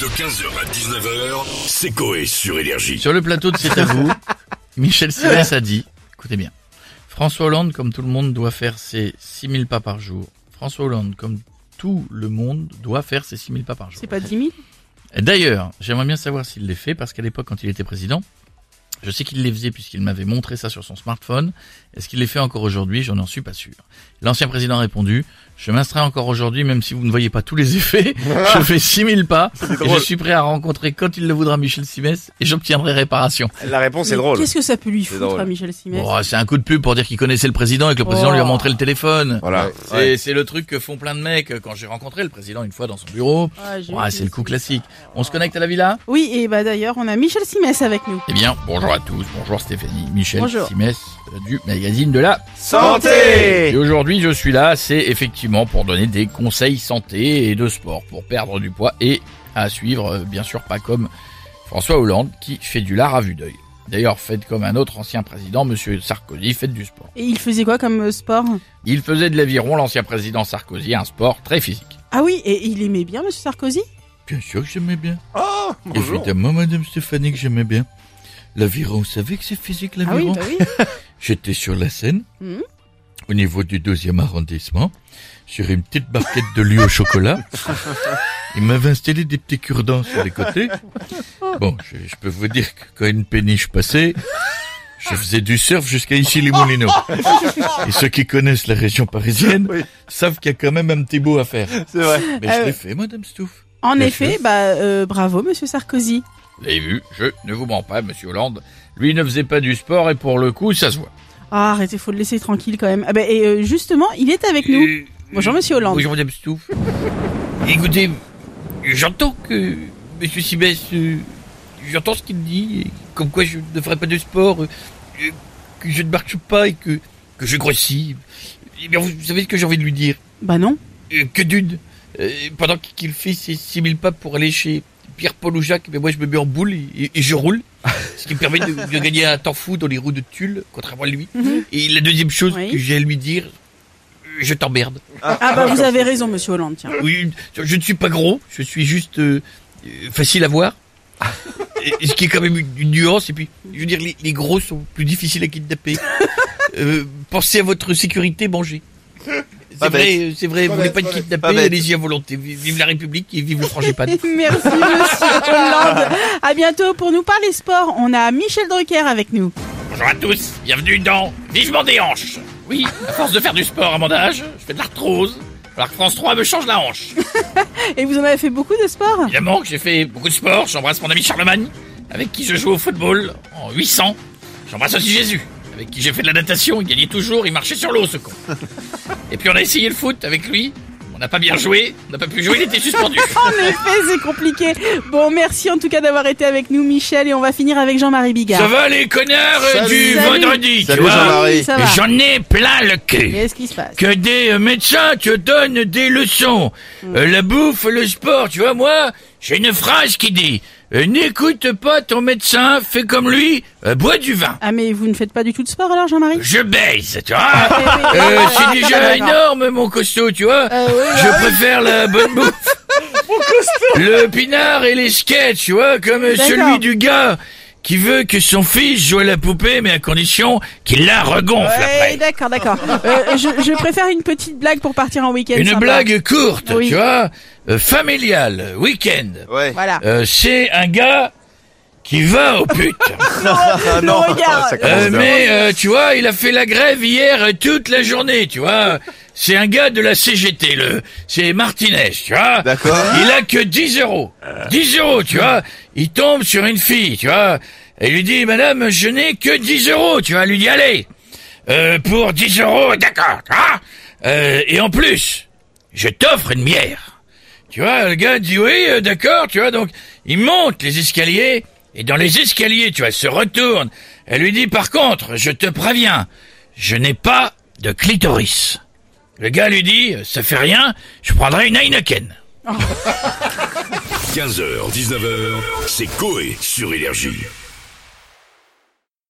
De 15h à 19h, c'est Coé sur Énergie. Sur le plateau de C'est à vous, Michel Simès a dit, écoutez bien, François Hollande, comme tout le monde, doit faire ses 6000 pas par jour. François Hollande, comme tout le monde, doit faire ses 6000 pas par jour. C'est pas 10 000 Et D'ailleurs, j'aimerais bien savoir s'il les fait, parce qu'à l'époque, quand il était président, je sais qu'il les faisait puisqu'il m'avait montré ça sur son smartphone. Est-ce qu'il les fait encore aujourd'hui? Je n'en suis pas sûr. L'ancien président a répondu, je m'instreins encore aujourd'hui, même si vous ne voyez pas tous les effets. je fais 6000 pas et je suis prêt à rencontrer quand il le voudra Michel Simès et j'obtiendrai réparation. La réponse est drôle. Qu'est-ce que ça peut lui foutre à Michel Simès Bon, c'est un coup de pub pour dire qu'il connaissait le président et que le président Oh. lui a montré le téléphone. Voilà. C'est, le truc que font plein de mecs quand j'ai rencontré le président une fois dans son bureau. Ah, c'est le coup classique. On se connecte à la villa Oui, et bah d'ailleurs, on a Michel Simès avec nous. Eh bien, bonjour à tous, bonjour Stéphanie, Michel Bonjour. Simès euh, du magazine de la Santé Et aujourd'hui, je suis là, c'est effectivement pour donner des conseils santé et de sport, pour perdre du poids et à suivre, euh, bien sûr, pas comme François Hollande qui fait du lard à vue d'œil. D'ailleurs, faites comme un autre ancien président, Monsieur Sarkozy, faites du sport. Et il faisait quoi comme euh, sport? Il faisait de l'aviron, l'ancien président Sarkozy, un sport très physique. Ah oui, et il aimait bien Monsieur Sarkozy? Bien sûr que j'aimais bien. Oh, bonjour. Évidemment, Madame Stéphanie, que j'aimais bien. L'aviron, vous savez que c'est physique, Ah oui, l'aviron? bah oui. J'étais sur la Seine, Mhm. au niveau du deuxième arrondissement, sur une petite barquette de lait au chocolat. Il m'avait installé des petits cure-dents sur les côtés. Bon, je, je peux vous dire que quand une péniche passait, je faisais du surf jusqu'à ici les Moulineaux. Et ceux qui connaissent la région parisienne Oui. savent qu'il y a quand même un petit bout à faire. C'est vrai. Mais Euh, je l'ai fait, Madame Stouff. En Bien effet, sûr. bah euh, bravo Monsieur Sarkozy. Vous l'avez vu, je ne vous mens pas, Monsieur Hollande. Lui ne faisait pas du sport et pour le coup, ça se voit. Ah, arrêtez, faut le laisser tranquille quand même. Ah bah, et euh, justement, il est avec nous. Bonjour Monsieur Hollande. Bonjour Madame Stouff. Écoutez, j'entends que Monsieur Sibès, euh, j'entends ce qu'il dit, et comme quoi je ne ferai pas de sport, euh, que je ne marche pas et que, que je grossis. Eh bien, vous savez ce que j'ai envie de lui dire? Bah non. Euh, Que d'une, euh, pendant qu'il fait ses 6000 pas pour aller chez Pierre-Paul ou Jacques, mais moi je me mets en boule et, je roule, ce qui me permet de, de gagner un temps fou dans les roues de tulle, contrairement à lui. Mhm. Et la deuxième chose Oui. que j'ai à lui dire, je t'emmerde. Ah bah vous avez raison Monsieur Hollande, tiens. Oui, je ne suis pas gros, je suis juste euh, euh, facile à voir. Et- ce qui est quand même une, une nuance. Et puis, je veux dire, les, les gros sont plus difficiles à kidnapper. Euh, pensez à votre sécurité, mangez. C'est vrai, c'est vrai, vous voulez pas être Pas kidnappé, allez-y à volonté. Vive vive la République et vive le frangipane. Merci Monsieur Hollande. À bientôt pour nous parler sport. On a Michel Drucker avec nous. Bonjour à tous, bienvenue dans Vivement des hanches. Oui, à force de faire du sport à mon âge, je fais de l'arthrose. Alors que France 3 me change la hanche. Et vous en avez fait beaucoup de sport Évidemment que j'ai fait beaucoup de sport. J'embrasse mon ami Charlemagne, avec qui je joue au football en 800. J'embrasse aussi Jésus, avec qui j'ai fait de la natation. Il gagnait toujours, il marchait sur l'eau, ce con. Et puis on a essayé le foot avec lui. On n'a pas bien joué, on n'a pas pu jouer, il était suspendu. En effet, c'est compliqué. Bon, merci en tout cas d'avoir été avec nous, Michel, et on va finir avec Jean-Marie Bigard. Ça va les connards Salut. du Salut. vendredi, Salut, tu vois Jean-Marie. Ça va. Et J'en ai plein le cul. Qu'est-ce qui se passe? Que des euh, médecins te donnent des leçons. Euh, la bouffe, le sport, tu vois, moi, j'ai une phrase qui dit N'écoute pas ton médecin, fais comme lui, euh, bois du vin. Ah, mais vous ne faites pas du tout de sport alors, Jean-Marie Je baise, tu vois. Ah, oui, Euh, oui, c'est oui, déjà énorme, mon costaud, tu vois. Euh, oui, Je préfère la bonne bouffe. Le pinard et les sketchs, tu vois, comme euh, celui du gars qui veut que son fils joue à la poupée, mais à condition qu'il la regonfle Ouais, après. d'accord, d'accord. Euh, je, je préfère une petite blague pour partir en week-end. Une sympa. blague courte, Oui. tu vois, euh, familiale, week-end. Ouais. Voilà. Euh, c'est un gars qui va aux putes. Ah le regard. Euh, mais euh, tu vois, il a fait la grève hier euh, toute la journée, tu vois. C'est un gars de la CGT, le, c'est Martinez, tu vois. D'accord. Il a que 10 euros. 10 euros, tu vois. Il tombe sur une fille, tu vois. Et lui dit, madame, je n'ai que 10 euros, tu vois. Il lui dit, allez, euh, pour 10 euros, d'accord, tu vois. Euh, et en plus, je t'offre une bière. Tu vois, le gars dit oui, euh, d'accord, tu vois, donc il monte les escaliers, et dans les escaliers, tu vois, se retourne. Elle lui dit, par contre, je te préviens, je n'ai pas de clitoris. Le gars lui dit, ça fait rien, je prendrai une Heineken. 15h, 19h, c'est Coé sur Énergie.